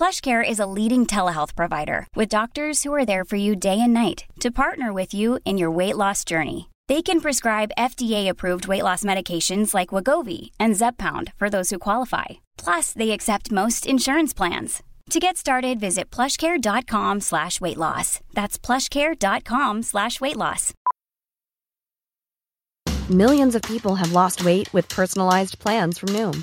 PlushCare is a leading telehealth provider with doctors who are there for you day and night to partner with you in your weight loss journey. They can prescribe FDA-approved weight loss medications like Wagovi and Zepbound for those who qualify. Plus, they accept most insurance plans. To get started, visit plushcare.com slash weight loss. That's plushcare.com slash weight loss. Millions of people have lost weight with personalized plans from Noom,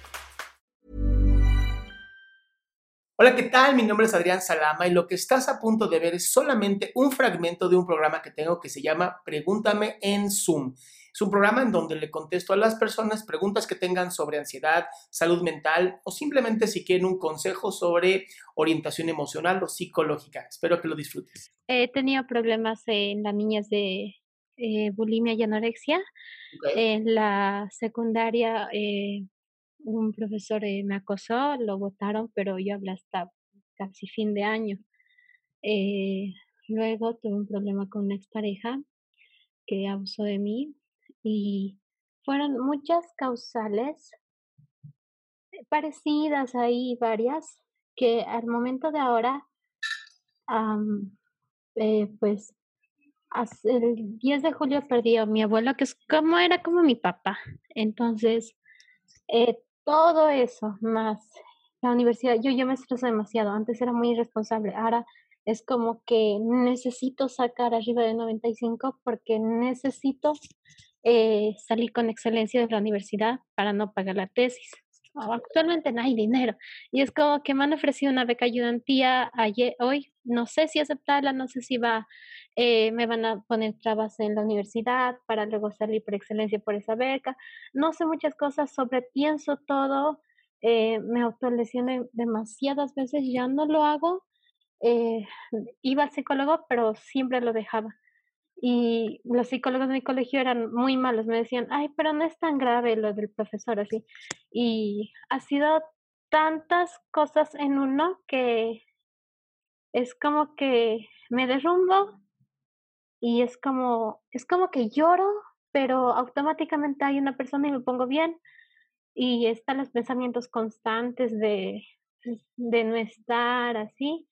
Hola, ¿qué tal? Mi nombre es Adrián Salama y lo que estás a punto de ver es solamente un fragmento de un programa que tengo que se llama Pregúntame en Zoom. Es un programa en donde le contesto a las personas preguntas que tengan sobre ansiedad, salud mental o simplemente si quieren un consejo sobre orientación emocional o psicológica. Espero que lo disfrutes. He tenido problemas en las niñas de eh, bulimia y anorexia. En la secundaria eh, un profesor eh, me acosó, lo votaron, pero yo hablé hasta casi fin de año. Eh, luego tuve un problema con una expareja que abusó de mí y fueron muchas causales parecidas ahí, varias, que al momento de ahora, eh, pues el 10 de julio perdí a mi abuelo, que es como era como mi papá. Entonces, eh, todo eso, más la universidad, yo, yo me estreso demasiado, antes era muy irresponsable, ahora es como que necesito sacar arriba de 95 porque necesito eh, salir con excelencia de la universidad para no pagar la tesis. Actualmente no hay dinero y es como que me han ofrecido una beca ayudantía ayer, hoy, no sé si aceptarla, no sé si va, eh, me van a poner trabas en la universidad para luego salir por excelencia por esa beca, no sé muchas cosas, sobrepienso todo, eh, me autolesioné demasiadas veces, ya no lo hago, eh, iba al psicólogo, pero siempre lo dejaba. Y los psicólogos de mi colegio eran muy malos, me decían, ay, pero no es tan grave lo del profesor así. Y ha sido tantas cosas en uno que es como que me derrumbo y es como, es como que lloro, pero automáticamente hay una persona y me pongo bien y están los pensamientos constantes de, de no estar así.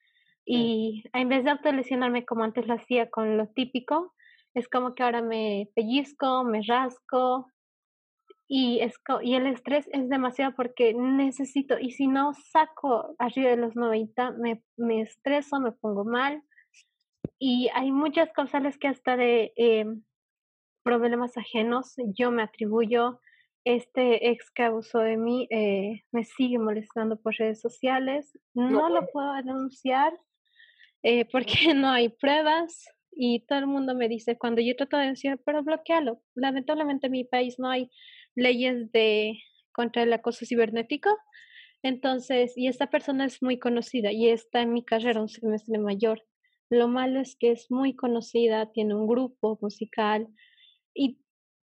Y en vez de autolesionarme como antes lo hacía con lo típico, es como que ahora me pellizco, me rasco y, es, y el estrés es demasiado porque necesito, y si no saco arriba de los 90, me, me estreso, me pongo mal. Y hay muchas causales que hasta de eh, problemas ajenos yo me atribuyo. Este ex que abusó de mí eh, me sigue molestando por redes sociales. No, lo puedo denunciar eh, porque no hay pruebas y todo el mundo me dice cuando yo trato de denunciar, pero bloquealo. Lamentablemente en mi país no hay leyes de contra el acoso cibernético. Entonces, y esta persona es muy conocida y está en mi carrera un semestre mayor. Lo malo es que es muy conocida, tiene un grupo musical y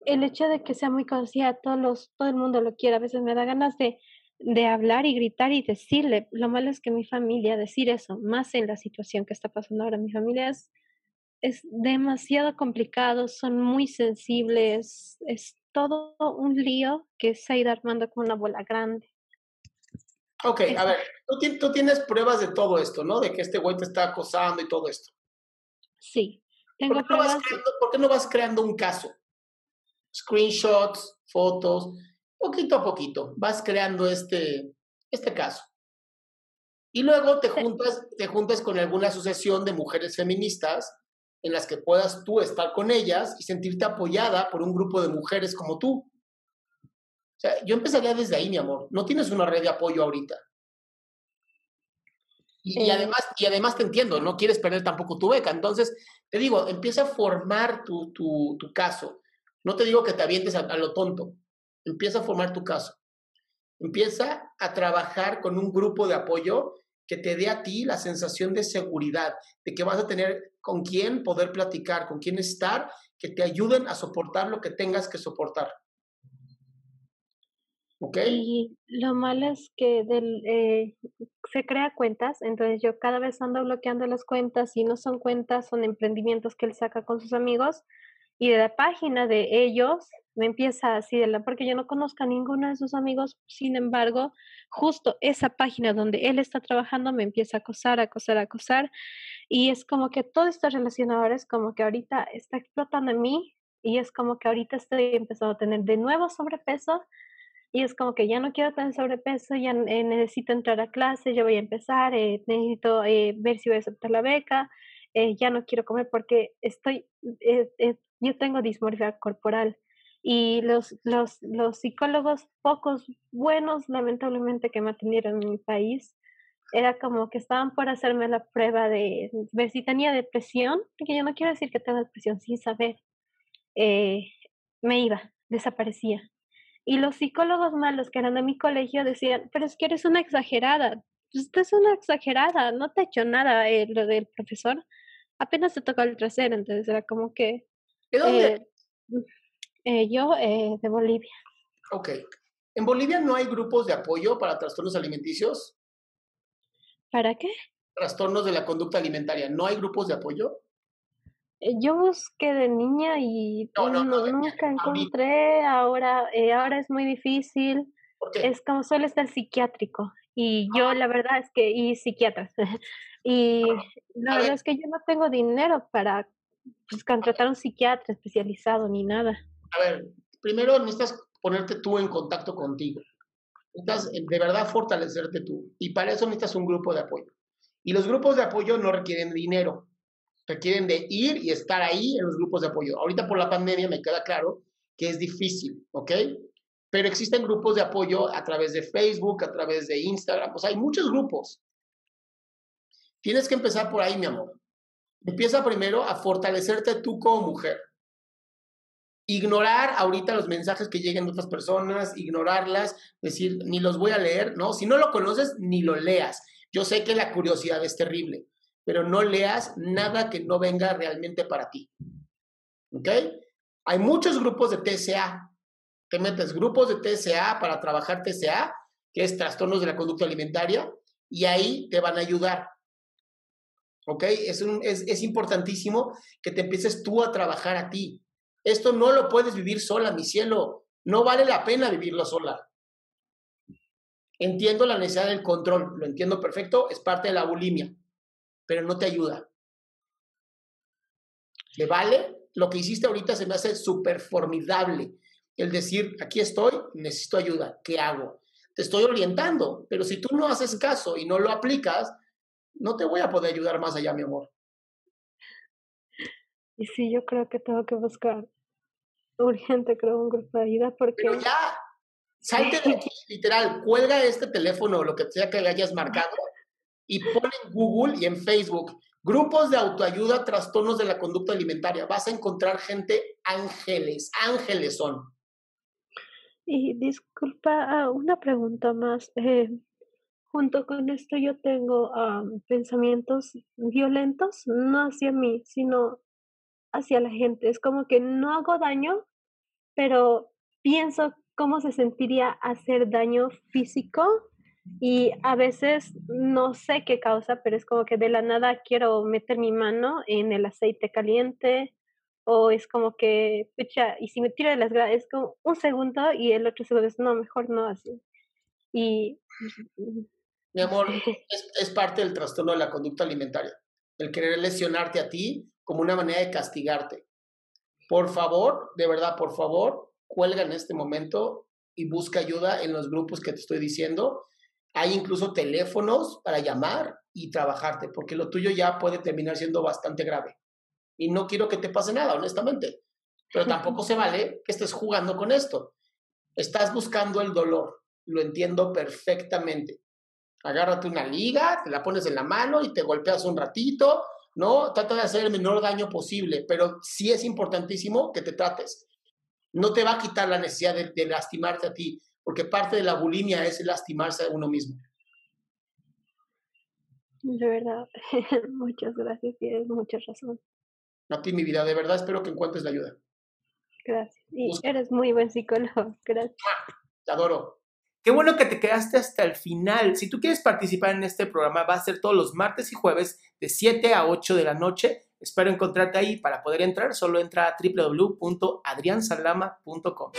el hecho de que sea muy conocida, todos los, todo el mundo lo quiere, a veces me da ganas de de hablar y gritar y decirle. Lo malo es que mi familia, decir eso, más en la situación que está pasando ahora, mi familia es, es demasiado complicado, son muy sensibles, es todo un lío que se ha ido armando como una bola grande. Ok, a ver, tú, tienes pruebas de todo esto, ¿no? De que este güey te está acosando y todo esto. Sí, tengo ¿Por pruebas. ¿Por qué no vas creando un caso? Screenshots, fotos, poquito a poquito vas creando este, este caso. Y luego te juntas, te juntas con alguna asociación de mujeres feministas en las que puedas tú estar con ellas y sentirte apoyada por un grupo de mujeres como tú. O sea, yo empezaría desde ahí, mi amor. No tienes una red de apoyo ahorita. Y, Eh. además, y además te entiendo, no quieres perder tampoco tu beca. Entonces, te digo, empieza a formar tu, tu, tu caso. No te digo que te avientes a, a lo tonto. Empieza a formar tu caso. Empieza a trabajar con un grupo de apoyo que te dé a ti la sensación de seguridad, de que vas a tener con quién poder platicar, con quién estar, que te ayuden a soportar lo que tengas que soportar. ¿Ok? Y lo malo es que eh, se crea cuentas, entonces yo cada vez ando bloqueando las cuentas y no son cuentas, son emprendimientos que él saca con sus amigos y de la página de ellos me empieza así, de la, porque yo no conozco a ninguno de sus amigos, sin embargo, justo esa página donde él está trabajando me empieza a acosar, acosar, acosar y es como que todo esta relación ahora es como que ahorita está explotando en mí y es como que ahorita estoy empezando a tener de nuevo sobrepeso y es como que ya no quiero tener sobrepeso, ya eh, necesito entrar a clase, ya voy a empezar, eh, necesito eh, ver si voy a aceptar la beca, ya no quiero comer porque estoy, yo tengo dismorfia corporal y los, los, los psicólogos pocos buenos, lamentablemente, que me atendieron en mi país, era como que estaban por hacerme la prueba de ver si tenía depresión, porque yo no quiero decir que tengo depresión sin saber, eh, me iba, desaparecía. Y los psicólogos malos que eran de mi colegio decían, pero es que eres una exagerada, usted es una exagerada, no te ha hecho nada eh, lo del profesor, apenas te tocó el trasero, entonces era como que... ¿De dónde? eh, eh, yo eh, de Bolivia. Ok. ¿En Bolivia no hay grupos de apoyo para trastornos alimenticios? ¿Para qué? Trastornos de la conducta alimentaria. ¿No hay grupos de apoyo? Eh, Yo busqué de niña y No, nunca encontré, ahora, eh, ahora es muy difícil, es como está el psiquiátrico y yo la verdad es que, y psiquiatras, y la A verdad ver. es que yo no tengo dinero para pues, contratar un psiquiatra especializado ni nada. A ver, primero necesitas ponerte tú en contacto contigo. Necesitas eh, de verdad fortalecerte tú. Y para eso necesitas un grupo de apoyo. Y los grupos de apoyo no requieren dinero. Requieren de ir y estar ahí en los grupos de apoyo. Ahorita por la pandemia me queda claro que es difícil, ¿ok? Pero existen grupos de apoyo a través de Facebook, a través de Instagram. O sea, hay muchos grupos. Tienes que empezar por ahí, mi amor. Empieza primero a fortalecerte tú como mujer. Ignorar ahorita los mensajes que lleguen de otras personas, ignorarlas, decir, ni los voy a leer, ¿no? Si no lo conoces, ni lo leas. Yo sé que la curiosidad es terrible, pero no leas nada que no venga realmente para ti. ¿Ok? Hay muchos grupos de TCA. Te metes grupos de TCA para trabajar TCA, que es trastornos de la conducta alimentaria, y ahí te van a ayudar. ¿Ok? Es, es, es importantísimo que te empieces tú a trabajar a ti. Esto no lo puedes vivir sola, mi cielo. No vale la pena vivirlo sola. Entiendo la necesidad del control, lo entiendo perfecto, es parte de la bulimia, pero no te ayuda. ¿Le vale? Lo que hiciste ahorita se me hace súper formidable. El decir, aquí estoy, necesito ayuda, ¿qué hago? Te estoy orientando, pero si tú no haces caso y no lo aplicas, no te voy a poder ayudar más allá, mi amor. Y sí, yo creo que tengo que buscar urgente, creo, un grupo de ayuda porque... Pero ya, salte de aquí, literal, cuelga este teléfono o lo que sea que hayas marcado y pon en Google y en Facebook grupos de autoayuda, trastornos de la conducta alimentaria. Vas a encontrar gente ángeles, ángeles son. Y disculpa, ah, una pregunta más. eh, junto con esto yo tengo am, pensamientos violentos, no hacia mí, sino hacia la gente. Es como que no hago daño, pero pienso cómo se sentiría hacer daño físico y a veces no sé qué causa, pero es como que de la nada quiero meter mi mano en el aceite caliente o es como que, pucha, y si me tiro de las gradas, es como un segundo y el otro segundo es, no, mejor no así. Y Mi amor, es, es parte del trastorno de la conducta alimentaria. El querer lesionarte a ti como una manera de castigarte. Por favor, de verdad, por favor, cuelga en este momento y busca ayuda en los grupos que te estoy diciendo. Hay incluso teléfonos para llamar y trabajarte, porque lo tuyo ya puede terminar siendo bastante grave. Y no quiero que te pase nada, honestamente. Pero tampoco se vale que estés jugando con esto. Estás buscando el dolor, lo entiendo perfectamente. Agárrate una liga, te la pones en la mano y te golpeas un ratito, ¿no? Trata de hacer el menor daño posible, pero sí es importantísimo que te trates. No te va a quitar la necesidad de, de lastimarte a ti, porque parte de la bulimia es lastimarse a uno mismo. De verdad, muchas gracias, tienes mucha razón. A ti, mi vida, de verdad espero que encuentres la ayuda. Gracias. Y eres muy buen psicólogo. Gracias. Te adoro. Qué bueno que te quedaste hasta el final. Si tú quieres participar en este programa, va a ser todos los martes y jueves de 7 a 8 de la noche. Espero encontrarte ahí. Para poder entrar, solo entra a www.adriansalama.com.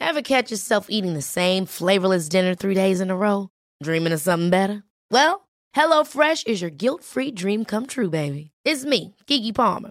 Ever catch yourself eating the same flavorless dinner three days in a row? Dreaming of something better? Well, HelloFresh is your guilt-free dream come true, baby. It's me, Kiki Palmer.